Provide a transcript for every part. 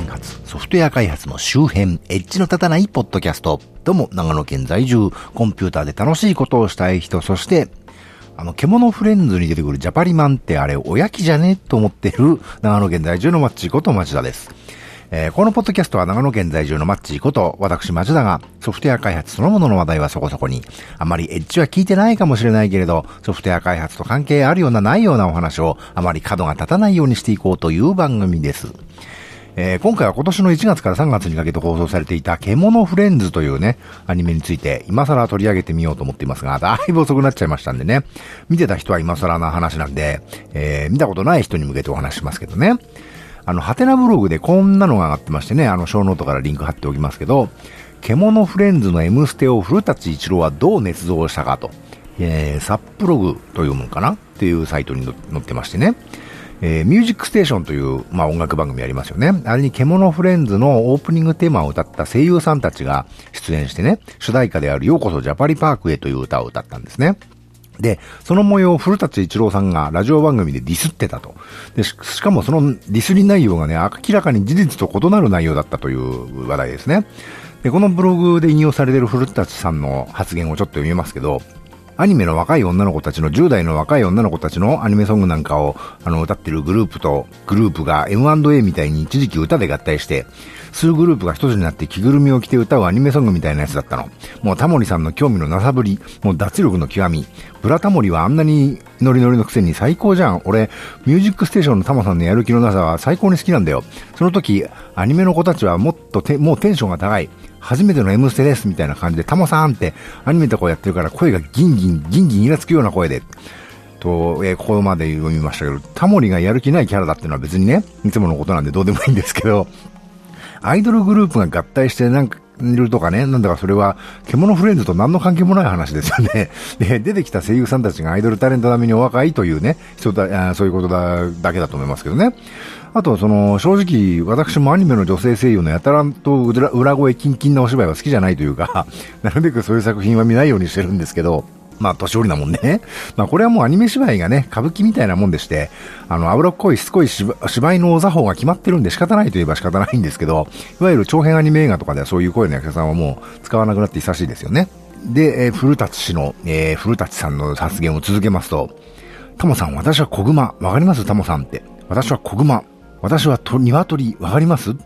長野県発ソフトウェア開発の周辺、エッジの立たないポッドキャスト。どうも、長野県在住、コンピューターで楽しいことをしたい人、そして、あの、獣フレンズに出てくるジャパリマンってあれ、おやきじゃね？と思ってる長野県在住のマッチーこと町田です。えー、このポッドキャストは長野県在住のマッチーこと、私町田がソフトウェア開発そのものの話題はそこそこに、あまりエッジは聞いてないかもしれないけれど、ソフトウェア開発と関係あるようなないようなお話をあまり角が立たないようにしていこうという番組です。えー、今回は今年の1月から3月にかけて放送されていたけものフレンズというね、アニメについて今更取り上げてみようと思っていますが、だいぶ遅くなっちゃいましたんでね、見てた人は今更な話なんで、えー、見たことない人に向けてお話しますけどね。あの、ハテナブログでこんなのが上がってましてね、あの、ショーノートからリンク貼っておきますけど、けものフレンズの M ステを古舘伊知郎はどう捏造したかと、えー、サップログというものかな？っていうサイトに載ってましてね、えー、ミュージックステーションという、まあ、音楽番組ありますよね。あれに獣フレンズのオープニングテーマを歌った声優さんたちが出演してね、主題歌であるようこそジャパリパークへという歌を歌ったんですね。で、その模様を古舘一郎さんがラジオ番組でディスってたと。で、しかもそのディスり内容がね、明らかに事実と異なる内容だったという話題ですね。で、このブログで引用されている古舘さんの発言をちょっと読みますけど、アニメの若い女の子たちの10代の若い女の子たちのアニメソングなんかをあの歌ってるグループとグループが M&A みたいに一時期歌で合体して数グループが一つになって着ぐるみを着て歌うアニメソングみたいなやつだったの。もうタモリさんの興味のなさぶり、もう脱力の極み。ブラタモリはあんなにノリノリのくせに最高じゃん。俺、ミュージックステーションのタモさんのやる気のなさは最高に好きなんだよ。その時、アニメの子たちはもっとて、もうテンションが高い。初めての M ステですみたいな感じで、タモさんってアニメとかやってるから声がギンギン、ギンギンイラつくような声で、と、えー、ここまで読みましたけど、タモリがやる気ないキャラだっていうのは別にね、いつものことなんでどうでもいいんですけど、アイドルグループが合体してなんか、いるとかね、なんだかそれは、獣フレンズと何の関係もない話ですよね。で、出てきた声優さんたちがアイドルタレント並みにお若いというね、人だ、そういうことだ、だけだと思いますけどね。あと、その、正直、私もアニメの女性声優のやたらと裏声キンキンなお芝居は好きじゃないというか、なるべくそういう作品は見ないようにしてるんですけど、まあ、年寄りなもんね。まあ、これはもうアニメ芝居がね、歌舞伎みたいなもんでして、あの、脂っこいしつこい芝居の座法が決まってるんで仕方ないといえば仕方ないんですけど、いわゆる長編アニメ映画とかではそういう声の役者さんはもう使わなくなって久しいですよね。で、えー、古舘氏の、えー、古舘さんの発言を続けますと、タモさん、私は小熊。わかります？タモさんって。私は小熊。私はと鶏。わかります？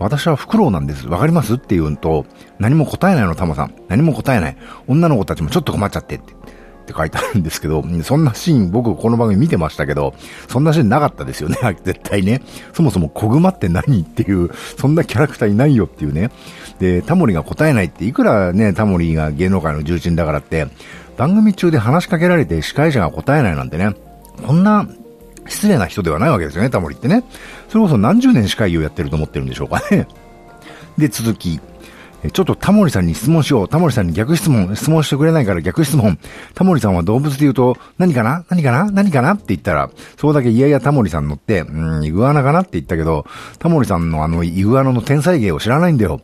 私はフクロウなんです。わかります？って言うんと、何も答えないの、タモさん。何も答えない。女の子たちもちょっと困っちゃってって。って書いてあるんですけど、そんなシーン僕この番組見てましたけど、そんなシーンなかったですよね、絶対ね。そもそも小熊って何っていう、そんなキャラクターいないよっていうね。で、タモリが答えないって、いくらね、タモリが芸能界の重鎮だからって、番組中で話しかけられて司会者が答えないなんてね、こんな失礼な人ではないわけですよね、タモリってね。それこそ何十年司会をやってると思ってるんでしょうかね。で、続き。ちょっとタモリさんに質問しよう。タモリさんに逆質問、質問してくれないから逆質問。タモリさんは動物で言うと、何かな？何かな？何かな？って言ったら、そうだけいやいやタモリさん乗って、うん、イグアナかな？って言ったけど、タモリさんのあのイグアナの天才芸を知らないんだよ。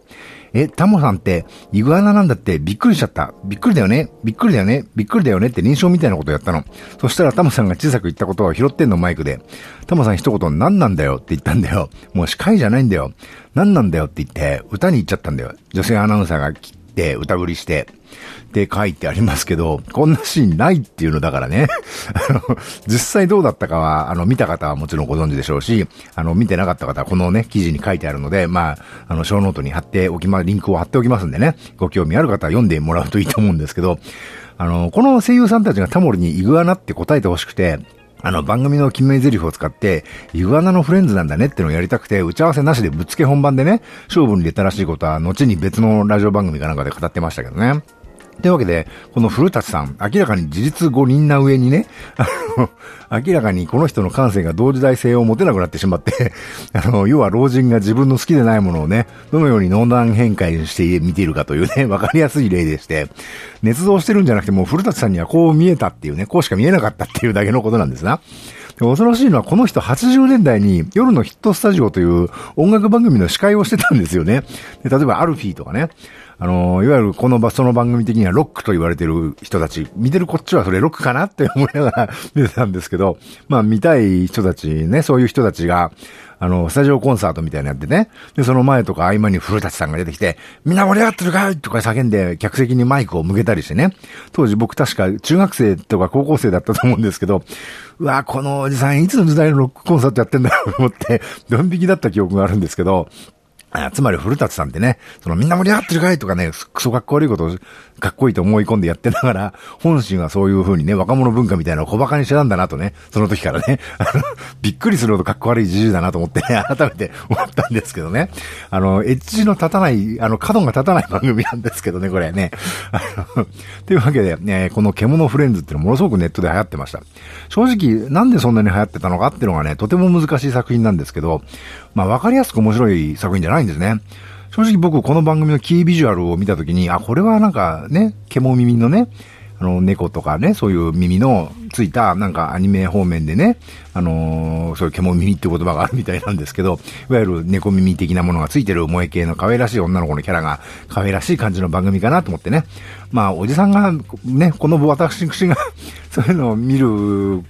え、タモさんって、イグアナなんだってびっくりしちゃった。びっくりだよねびっくりだよねびっくりだよねって臨床みたいなことやったの。そしたらタモさんが小さく言ったことを拾ってんのマイクで。タモさん一言何なんだよって言ったんだよ。もう司会じゃないんだよ。何なんだよって言って歌に行っちゃったんだよ。女性アナウンサーが聞て歌振りして。って書いてありますけど、こんなシーンないっていうのだからね。あの、実際どうだったかは、あの、見た方はもちろんご存知でしょうし、あの、見てなかった方はこのね、記事に書いてあるので、まあ、あの、ショーノートに貼っておきま、リンクを貼っておきますんでね、ご興味ある方は読んでもらうといいと思うんですけど、あの、この声優さんたちがタモリにイグアナって答えてほしくて、あの、番組の決め台詞を使って、イグアナのフレンズなんだねってのをやりたくて、打ち合わせなしでぶっつけ本番でね、勝負に出たらしいことは、後に別のラジオ番組かなんかで語ってましたけどね。というわけで、この古舘さん、明らかに事実誤認な上にね、あの、明らかにこの人の感性が同時代性を持てなくなってしまって あの、要は老人が自分の好きでないものをね、どのように濃淡変換して見ているかというね、わかりやすい例でして、捏造してるんじゃなくてもう古舘さんにはこう見えたっていうね、こうしか見えなかったっていうだけのことなんですな。恐ろしいのはこの人80年代に夜のヒットスタジオという音楽番組の司会をしてたんですよね。例えばアルフィーとかね。あの、いわゆるこの場その番組的にはロックと言われてる人たち、見てるこっちはそれロックかなって思いながら見てたんですけど、まあ見たい人たちね、そういう人たちが、あの、スタジオコンサートみたいなやってね。で、その前とか合間に古舘さんが出てきて、みんな盛り上がってるかいとか叫んで、客席にマイクを向けたりしてね。当時僕確か中学生とか高校生だったと思うんですけど、うわ、このおじさんいつの時代のロックコンサートやってんだろうと思って、ドン引きだった記憶があるんですけど、つまり古舘さんってね、そのみんな盛り上がってるかいとかね、クソかっこ悪いことをかっこいいと思い込んでやってながら、本心はそういう風にね、若者文化みたいなのを小馬鹿にしてたんだなとね、その時からね、あの、びっくりするほどかっこ悪いじじいだなと思ってね、改めて思ったんですけどね。あの、エッジの立たない、あの、角が立たない番組なんですけどね、これね。あの、というわけで、ね、この獣フレンズっていうのものすごくネットで流行ってました。正直、なんでそんなに流行ってたのかっていうのがね、とても難しい作品なんですけど、まあ、わかりやすく面白い作品じゃないんですね。正直僕この番組のキービジュアルを見たときに、あ、これはなんかね、獣耳のね、あの、猫とかね、そういう耳のついた、なんかアニメ方面でね、あのー、そういう獣耳って言葉があるみたいなんですけど、いわゆる猫耳的なものがついてる萌え系の可愛らしい女の子のキャラが可愛らしい感じの番組かなと思ってね。まあ、おじさんが、ね、この私が そういうのを見る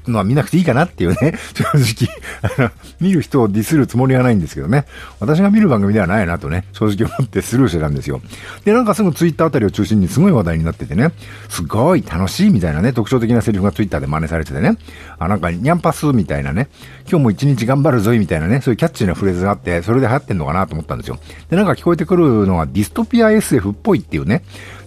のは見なくていいかなっていうね、正直、あの、見る人をディスるつもりはないんですけどね、私が見る番組ではないなとね、正直思ってスルーしてたんですよ。で、なんかすぐツイッターあたりを中心にすごい話題になっててね、すごい楽しいみたいなね、特徴的なセリフがツイッターで真似されててね、あ、なんかニャンパスみたいなね、今日も一日頑張るぞいみたいなね、そういうキャッチーなフレーズがあって、それで流行ってんのかなと思ったんですよ。で、なんか聞こえてくるのはディストピア SF っぽいっていうね、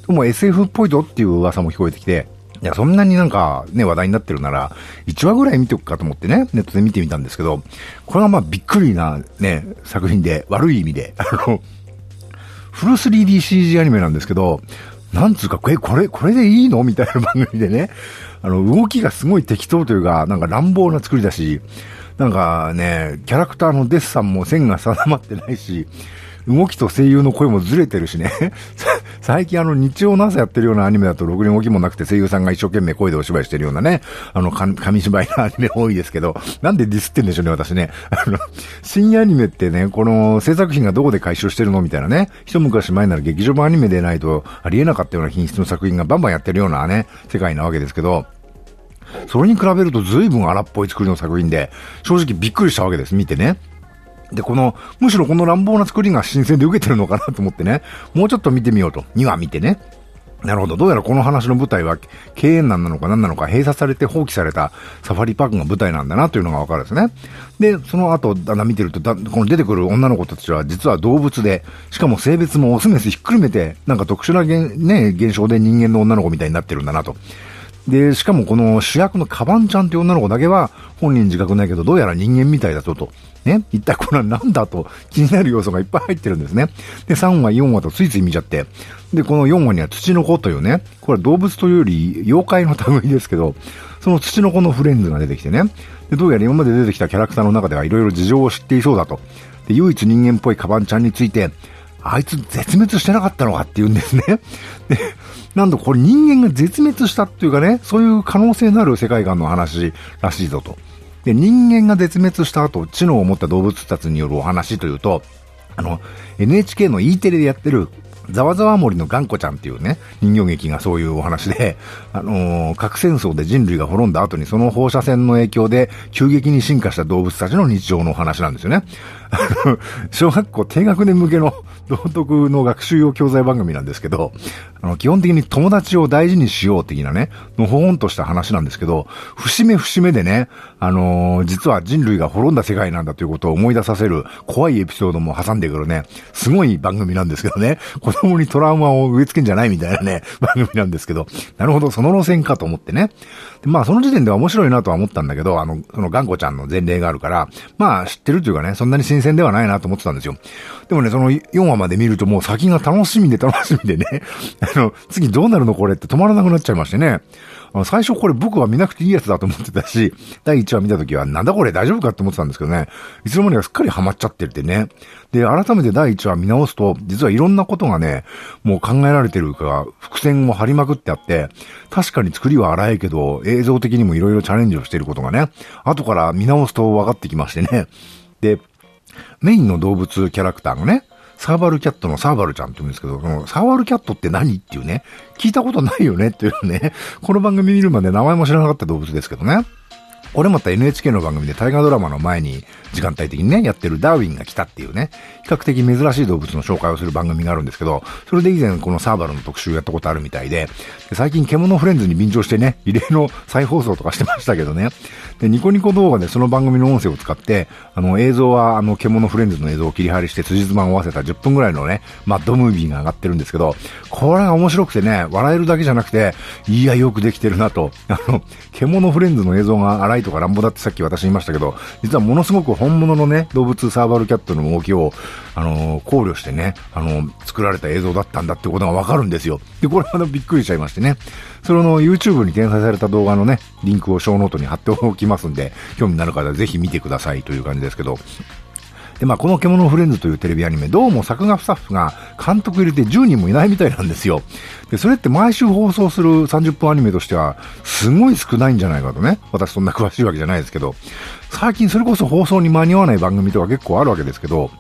もう SF っぽいぞっていう噂も聞こえてきて、いや、そんなになんかね、話題になってるなら、1話ぐらい見ておくかと思ってね、ネットで見てみたんですけど、これはまあびっくりなね、作品で、悪い意味で、あの、フル 3DCG アニメなんですけど、なんつうか、え、これ、これでいいの？みたいな番組でね、あの、動きがすごい適当というか、なんか乱暴な作りだし、なんかね、キャラクターのデッサンも線が定まってないし、動きと声優の声もずれてるしね。最近あの日曜の朝やってるようなアニメだとろくに動きもなくて声優さんが一生懸命声でお芝居してるようなね、あの紙芝居のアニメ多いですけど、なんでディスってんでしょうね、私ね。あの、深夜アニメってね、この制作費がどこで回収してるのみたいなね、一昔前なら劇場版アニメでないとありえなかったような品質の作品がバンバンやってるようなね、世界なわけですけど、それに比べると随分荒っぽい作りの作品で、正直びっくりしたわけです、見てね。で、この、むしろこの乱暴な作りが新鮮で受けてるのかなと思ってね、もうちょっと見てみようと。2話見てね。なるほど。どうやらこの話の舞台は経営難なのか何なのか閉鎖されて放棄されたサファリパークが舞台なんだなというのがわかるんですね。で、その後、だんだん見てるとだ、この出てくる女の子たちは実は動物で、しかも性別もオスメスひっくるめて、なんか特殊な現,、ね、現象で人間の女の子みたいになってるんだなと。で、しかもこの主役のカバンちゃんっていう女の子だけは本人自覚ないけど、どうやら人間みたいだぞと。ね、一体これは何だと気になる要素がいっぱい入ってるんですね。で、3話、4話とついつい見ちゃって。で、この4話には土の子というね、これは動物というより妖怪の類ですけど、その土の子のフレンズが出てきてね。で、どうやら今まで出てきたキャラクターの中ではいろいろ事情を知っていそうだと。で、唯一人間っぽいカバンちゃんについて、あいつ絶滅してなかったのかって言うんですね。で、なんとこれ人間が絶滅したっていうかね、そういう可能性のある世界観の話らしいぞと。で、人間が絶滅した後、知能を持った動物たちによるお話というと、あの、NHK の E テレでやってる、ざわざわ森の頑固ちゃんっていうね、人形劇がそういうお話で、あのー、核戦争で人類が滅んだ後にその放射線の影響で急激に進化した動物たちの日常のお話なんですよね。小学校低学年向けの道徳の学習用教材番組なんですけど、あの、基本的に友達を大事にしよう的なね、のほほんとした話なんですけど、節目節目でね、あのー、実は人類が滅んだ世界なんだということを思い出させる怖いエピソードも挟んでくるね、すごい番組なんですけどね、子供にトラウマを植え付けんじゃないみたいなね、番組なんですけど、なるほど、その路線かと思ってね。でまあ、その時点では面白いなとは思ったんだけど、あの、その頑固ちゃんの前例があるから、まあ、知ってるというかね、そんなに新鮮ではないなと思ってたんですよ。でもね、その4話まで見るともう先が楽しみで楽しみでね、あの、次どうなるのこれって止まらなくなっちゃいましてね。あの最初これ僕は見なくていいやつだと思ってたし、第1話見た時はなんだこれ大丈夫かって思ってたんですけどね、いつの間にかすっかりハマっちゃってるってね。で、改めて第1話見直すと、実はいろんなことがね、もう考えられてるから、伏線も張りまくってあって、確かに作りは荒いけど、映像的にもいろいろチャレンジをしていることがね、後から見直すと分かってきましてね。で、メインの動物キャラクターがね、サーバルキャットのサーバルちゃんって言うんですけど、そのサーバルキャットって何っていうね、聞いたことないよねっていうね、この番組見るまで名前も知らなかった動物ですけどね。これまた NHK の番組で大河ドラマの前に時間帯的にね、やってるダーウィンが来たっていうね、比較的珍しい動物の紹介をする番組があるんですけど、それで以前このサーバルの特集やったことあるみたいで、で最近獣フレンズに便乗してね、異例の再放送とかしてましたけどね、で、ニコニコ動画でその番組の音声を使って、あの映像はあの獣フレンズの映像を切り張りして辻褄を合わせた10分ぐらいのね、マッドムービーが上がってるんですけど、これが面白くてね、笑えるだけじゃなくて、いや、よくできてるなと、あの、獣フレンズの映像が荒いとか乱暴だってさっき私言いましたけど、実はものすごく本物のね、動物サーバルキャットの動きを、あのー、考慮してね、あのー、作られた映像だったんだってことがわかるんですよ。で、これは、びっくりしちゃいましてね。それの YouTube に掲載された動画のね、リンクをショーノートに貼っておきますんで、興味のある方はぜひ見てくださいという感じですけど、で、まあ、この獣フレンズというテレビアニメ、どうも作画スタッフが監督入れて10人もいないみたいなんですよ。で、それって毎週放送する30分アニメとしては、すごい少ないんじゃないかとね。私そんな詳しいわけじゃないですけど、最近それこそ放送に間に合わない番組とか結構あるわけですけど、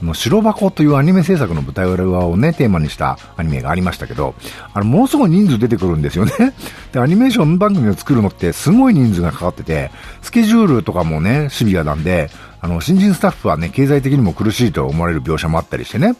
あの、白箱というアニメ制作の舞台裏をね、テーマにしたアニメがありましたけど、あの、ものすごい人数出てくるんですよね。で、アニメーション番組を作るのってすごい人数がかかってて、スケジュールとかもね、シビアなんで、あの、新人スタッフはね、経済的にも苦しいと思われる描写もあったりしてね。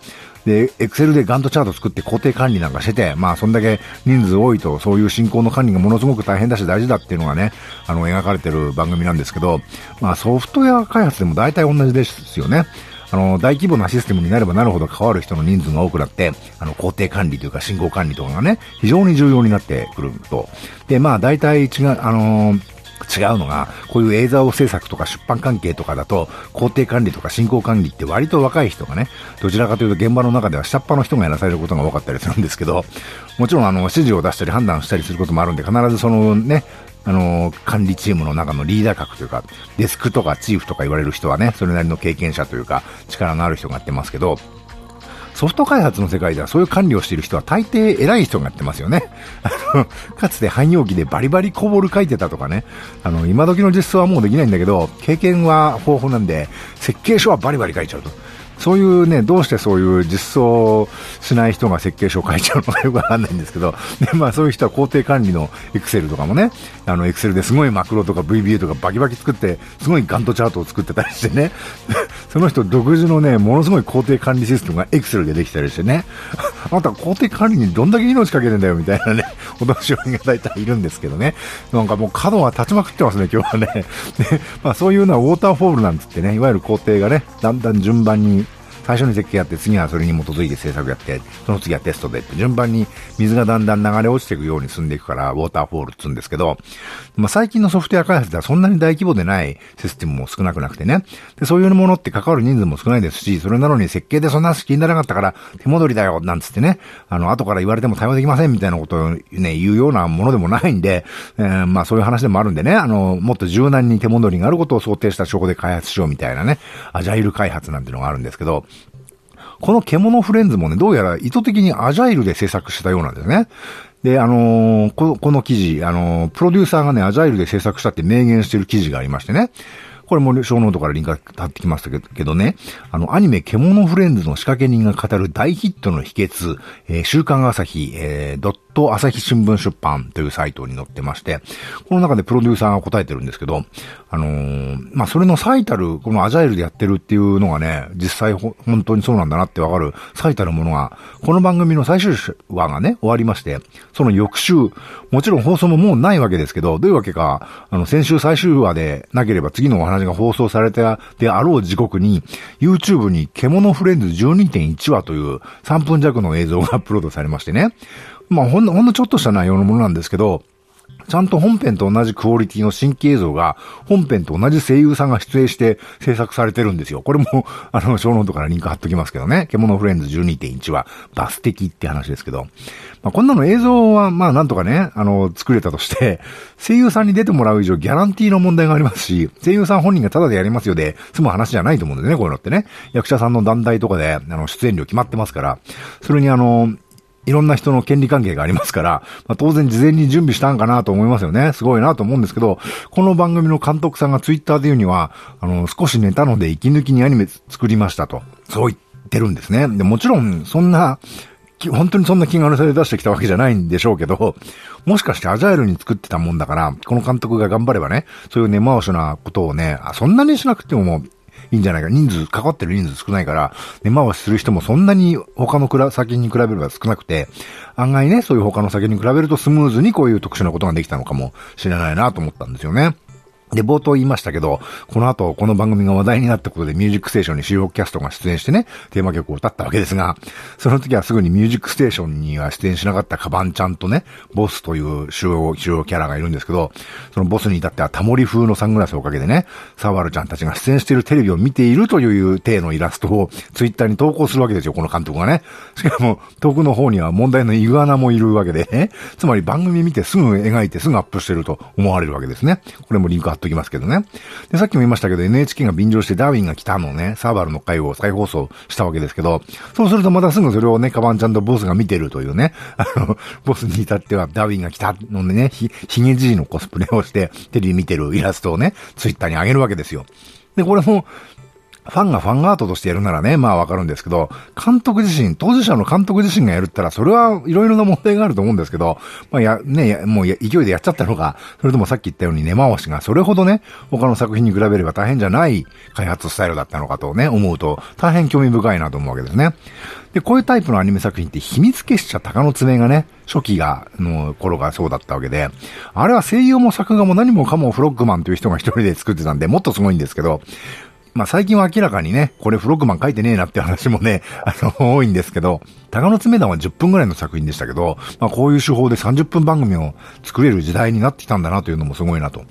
で、エクセルでガントチャート作って工程管理なんかしてて、まあそんだけ人数多いとそういう進行の管理がものすごく大変だし大事だっていうのがね、あの描かれてる番組なんですけど、まあソフトウェア開発でも大体同じですよね。あの、大規模なシステムになればなるほど関わる人の人数が多くなって、あの、工程管理というか進行管理とかがね、非常に重要になってくると。で、まあ大体違う、あのー違うのが、こういう映像制作とか出版関係とかだと、工程管理とか進行管理って割と若い人がね、どちらかというと現場の中では下っ端の人がやらされることが多かったりするんですけど、もちろんあの、指示を出したり判断したりすることもあるんで、必ずそのね、あの、管理チームの中のリーダー格というか、デスクとかチーフとか言われる人はね、それなりの経験者というか、力のある人がやってますけど、ソフト開発の世界ではそういう管理をしている人は大抵偉い人がやってますよね。かつて汎用機でバリバリコボル書いてたとかね。あの、今時の実装はもうできないんだけど、経験は豊富なんで、設計書はバリバリ書いちゃうと。そういうね、どうしてそういう実装しない人が設計書を書いちゃうのかよくわかんないんですけど、で、まあそういう人は工程管理のエクセルとかもね、あのエクセルですごいマクロとか VBA とかバキバキ作って、すごいガントチャートを作ってたりしてね、その人独自のね、ものすごい工程管理システムがエクセルでできたりしてね、あなた工程管理にどんだけ命かけてんだよみたいなね、お年寄りが大体いるんですけどね、なんかもう角が立ちまくってますね、今日はね。で、まあそういうのはウォーターフォールなんつってね、いわゆる工程がね、だんだん順番に最初に設計やって、次はそれに基づいて制作やって、その次はテストでって、順番に水がだんだん流れ落ちていくように進んでいくから、ウォーターフォールって言うんですけど、まあ、最近のソフトウェア開発ではそんなに大規模でないシステムも少なくなくてね。で、そういうものって関わる人数も少ないですし、それなのに設計でそんな好きにならなかったから手戻りだよ、なんつってね、あの、後から言われても対応できませんみたいなことをね、言うようなものでもないんで、えー、まあそういう話でもあるんでね、あの、もっと柔軟に手戻りがあることを想定した証拠で開発しようみたいなね、アジャイル開発なんてのがあるんですけど、この獣フレンズもね、どうやら意図的にアジャイルで制作したようなんですね。で、あのー、この、この記事、あのー、プロデューサーがね、アジャイルで制作したって明言してる記事がありましてね。これもショーノートからリンク貼っときましたけどね、あの、アニメ、けものフレンズの仕掛け人が語る大ヒットの秘訣、えー、週刊朝日、えー、ドット朝日新聞出版というサイトに載ってまして、この中でプロデューサーが答えてるんですけど、あのー、まあ、それの最たる、このアジャイルでやってるっていうのがね、実際本当にそうなんだなってわかる最たるものが、この番組の最終話がね、終わりまして、その翌週、もちろん放送ももうないわけですけど、どういうわけか、あの、先週最終話でなければ次のお話が放送されたであろう時刻に、YouTube にけものフレンズ12.1話という3分弱の映像がア ップロードされましてね。まあ、ほんの、ほんのちょっとした内容のものなんですけど、ちゃんと本編と同じクオリティの新規映像が、本編と同じ声優さんが出演して制作されてるんですよ。これも、あの、ショーノートからリンク貼っときますけどね。けものフレンズ12.1はバス的って話ですけど。まあ、こんなの映像は、まあ、なんとかね、あの、作れたとして、声優さんに出てもらう以上ギャランティーの問題がありますし、声優さん本人がタダでやりますよで、済む話じゃないと思うんですね、こういうのってね。役者さんの団体とかで、あの、出演料決まってますから、それにあの、いろんな人の権利関係がありますから、まあ、当然事前に準備したんかなと思いますよね。すごいなと思うんですけど、この番組の監督さんがツイッターで言うには、あの、少し寝たので息抜きにアニメ作りましたと。そう言ってるんですね。で、もちろん、そんな、本当にそんな気軽さで出してきたわけじゃないんでしょうけど、もしかしてアジャイルに作ってたもんだから、この監督が頑張ればね、そういう根回しなことをね、そんなにしなくてもいいんじゃないか。人数、かかってる人数少ないから、根回しする人もそんなに他の先に比べれば少なくて、案外ね、そういう他の先に比べるとスムーズにこういう特殊なことができたのかもしれないなと思ったんですよね。で、冒頭言いましたけど、この後、この番組が話題になったことで、ミュージックステーションに主要キャストが出演してね、テーマ曲を歌ったわけですが、その時はすぐにミュージックステーションには出演しなかったカバンちゃんとね、ボスという主要、主要キャラがいるんですけど、そのボスに至ってはタモリ風のサングラスをかけてね、サワルちゃんたちが出演しているテレビを見ているという体のイラストをツイッターに投稿するわけですよ、この監督がね。しかも、遠くの方には問題のイグアナもいるわけで、つまり番組見てすぐ描いてすぐアップしてると思われるわけですね。これもリンクっときますけどね。で、さっきも言いましたけど、NHK が便乗してダーウィンが来たのね、サーバルの回を再放送したわけですけど、そうするとまたすぐそれをね、カバンちゃんとボスが見てるというね、あの、ボスに至ってはダーウィンが来たのでね、ひ、ヒゲじいのコスプレをして、テレビ見てるイラストをね、ツイッターに上げるわけですよ。で、これも、ファンがファンアートとしてやるならね、まあわかるんですけど、監督自身、当事者の監督自身がやるったら、それはいろいろな問題があると思うんですけど、まあや、ね、もう勢いでやっちゃったのか、それともさっき言ったように根回しがそれほどね、他の作品に比べれば大変じゃない開発スタイルだったのかとね、思うと、大変興味深いなと思うわけですね。で、こういうタイプのアニメ作品って秘密結社鷹の爪がね、初期が、の頃がそうだったわけで、あれは声優も作画も何もかもフロッグマンという人が一人で作ってたんで、もっとすごいんですけど、まあ最近は明らかにね、これフロッグマン書いてねえなって話もね、あの、多いんですけど、鷹の爪団は10分ぐらいの作品でしたけど、まあこういう手法で30分番組を作れる時代になってきたんだなというのもすごいなと。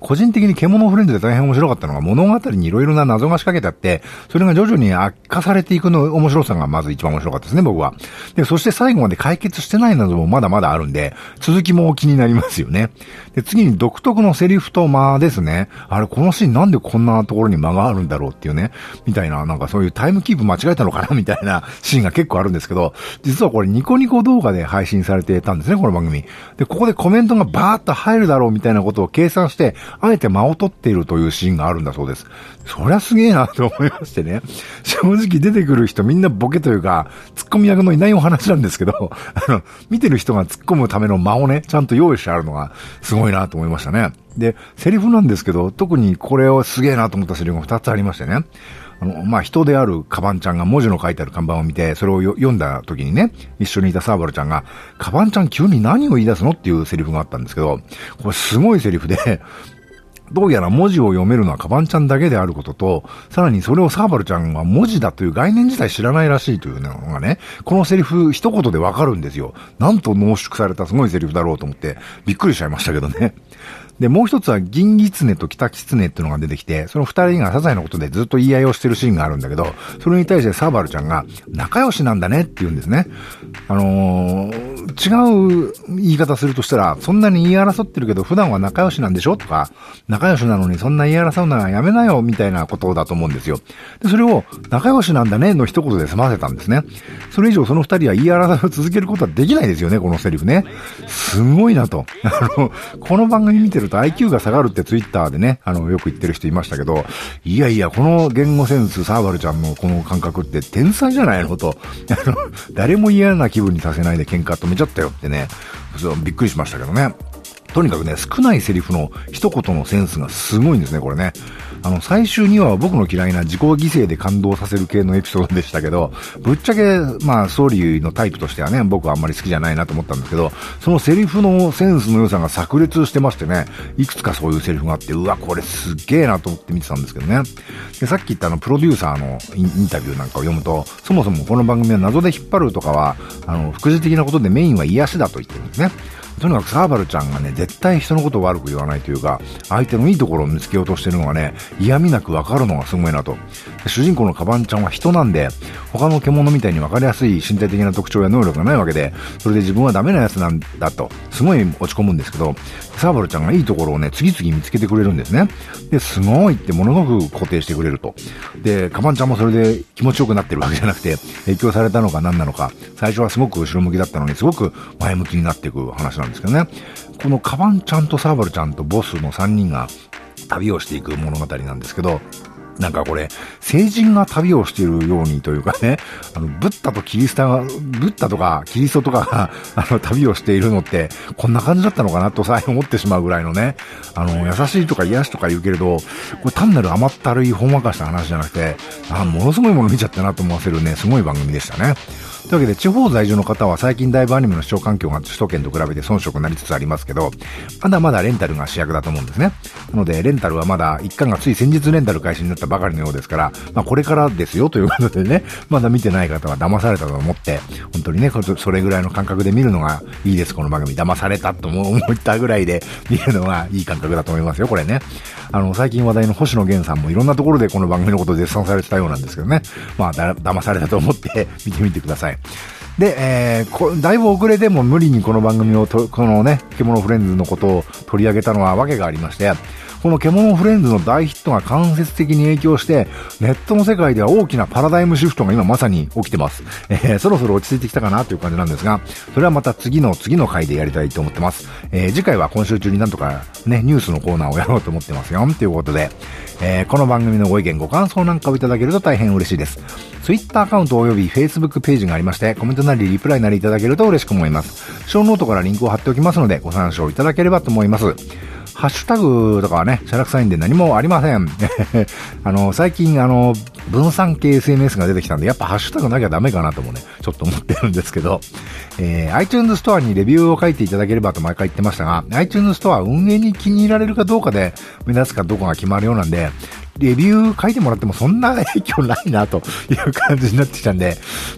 個人的に獣フレンズで大変面白かったのが物語に色々な謎が仕掛けてあって、それが徐々に悪化されていくの面白さがまず一番面白かったですね、僕は。で、そして最後まで解決してない謎もまだまだあるんで、続きも気になりますよね。で、次に独特のセリフと間ですね。あれ、このシーンなんでこんなところに間があるんだろうっていうね、みたいな、なんかそういうタイムキープ間違えたのかな？みたいなシーンが結構あるんですけど、実はこれニコニコ動画で配信されてたんですね、この番組。で、ここでコメントがバーッと入るだろうみたいなことを計算して、あえて間を取っているというシーンがあるんだそうです。そりゃすげえなと思いましてね。正直出てくる人みんなボケというか、突っ込み役のいないお話なんですけど、あの、見てる人が突っ込むための間をね、ちゃんと用意してあるのがすごいいなと思いましたね。で、セリフなんですけど、特にこれをすげえなと思ったセリフが2つありましてね。あの、まあ、人であるカバンちゃんが文字の書いてある看板を見て、それを読んだ時にね、一緒にいたサーバルちゃんが、カバンちゃん急に何を言い出すの？っていうセリフがあったんですけど、これすごいセリフで、どうやら文字を読めるのはカバンちゃんだけであることと、さらにそれをサーバルちゃんは文字だという概念自体知らないらしいというのがね、このセリフ一言でわかるんですよ。なんと濃縮されたすごいセリフだろうと思って、びっくりしちゃいましたけどね。で、もう一つは銀狐と北狐っていうのが出てきて、その二人が些細なことでずっと言い合いをしてるシーンがあるんだけど、それに対してサーバルちゃんが、仲良しなんだねって言うんですね。あのー、違う言い方するとしたら、そんなに言い争ってるけど、普段は仲良しなんでしょとか、仲良しなのにそんな言い争うのはやめなよ、みたいなことだと思うんですよ。で、それを、仲良しなんだね、の一言で済ませたんですね。それ以上その二人は言い争いを続けることはできないですよね、このセリフね。すごいなと。あの、この番組見てるると IQ が下がるってツイッターでね、あの、よく言ってる人いましたけど、いやいや、この言語センス、サーバルちゃんのこの感覚って天才じゃないのと、あの、誰も嫌な気分にさせないで喧嘩止めちゃったよってね、びっくりしましたけどね。とにかくね、少ないセリフの一言のセンスがすごいんですね、これね。あの、最終には僕の嫌いな自己犠牲で感動させる系のエピソードでしたけど、ぶっちゃけ、まあ、ストーリーのタイプとしてはね、僕はあんまり好きじゃないなと思ったんですけど、そのセリフのセンスの良さが炸裂してましてね、いくつかそういうセリフがあって、うわ、これすっげえなと思って見てたんですけどね。で、さっき言ったあの、プロデューサーのインタビューなんかを読むと、そもそもこの番組は謎で引っ張るとかは、あの、副次的なことでメインは癒しだと言ってるんですね。とにかくサーバルちゃんがね、絶対人のことを悪く言わないというか、相手のいいところを見つけようとしてるのがね、嫌味なくわかるのがすごいなと。主人公のカバンちゃんは人なんで、他の獣みたいに分かりやすい身体的な特徴や能力がないわけで、それで自分はダメなやつなんだと、すごい落ち込むんですけど、サーバルちゃんがいいところをね、次々見つけてくれるんですね。で、すごいってものすごく固定してくれると。で、カバンちゃんもそれで気持ちよくなってるわけじゃなくて、影響されたのか何なのか、最初はすごく後ろ向きだったのに、すごく前向きになっていく話なんですけどね。このカバンちゃんとサーバルちゃんとボスの3人が旅をしていく物語なんですけど、なんかこれ、聖人が旅をしているようにというかね、あの、ブッダとキリストが、ブッダとかキリストとかが、あの、旅をしているのって、こんな感じだったのかなと さえ思ってしまうぐらいのね、あの、優しいとか癒しとか言うけれど、これ単なる甘ったるいほんわかした話じゃなくて、あ、ものすごいもの見ちゃったなと思わせるね、すごい番組でしたね。というわけで、地方在住の方は最近だいぶアニメの視聴環境が首都圏と比べて遜色になりつつありますけど、まだまだレンタルが主役だと思うんですね。なので、レンタルはまだ一巻がつい先日レンタル開始になったばかりのようですから、まあこれからですよということでね、まだ見てない方は騙されたと思って、本当にね、それぐらいの感覚で見るのがいいです、この番組。騙されたと思ったぐらいで 見るのがいい感覚だと思いますよ、これね。あの、最近話題の星野源さんもいろんなところでこの番組のことを絶賛されてたようなんですけどね。まあ、だ、騙されたと思って 見てみてください。で、えー、こだいぶ遅れても無理にこの番組をと、このね、獣フレンズのことを取り上げたのは訳がありまして、この獣フレンズの大ヒットが間接的に影響して、ネットの世界では大きなパラダイムシフトが今まさに起きてます。えー、そろそろ落ち着いてきたかなという感じなんですが、それはまた次の次の回でやりたいと思ってます。えー、次回は今週中になんとかね、ニュースのコーナーをやろうと思ってますよ。ということで、えー、この番組のご意見、ご感想なんかをいただけると大変嬉しいです。Twitter アカウント及び Facebook ページがありまして、コメントなりリプライなりいただけると嬉しく思います。ショーノートからリンクを貼っておきますので、ご参照いただければと思います。ハッシュタグとかはね、シャラクサインで何もありません。あの、最近、あの、分散系 SNS が出てきたんで、やっぱハッシュタグなきゃダメかなともね、ちょっと思ってるんですけど、えー、iTunes Store にレビューを書いていただければと毎回言ってましたが、iTunes ストア運営に気に入られるかどうかで目立つかどうかが決まるようなんで、レビュー書いてもらってもそんな影響ないなという感じになってきたんで、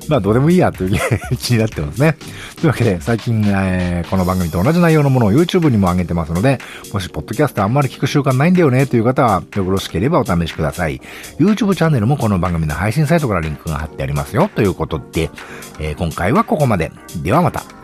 まあどうでもいいやという 気になってますね。というわけで最近、えー、この番組と同じ内容のものを YouTube にも上げてますので、もしポッドキャストあんまり聞く習慣ないんだよねという方はよろしければお試しください。YouTube チャンネルもこの番組の配信サイトからリンクが貼ってありますよということで、えー、今回はここまで。ではまた。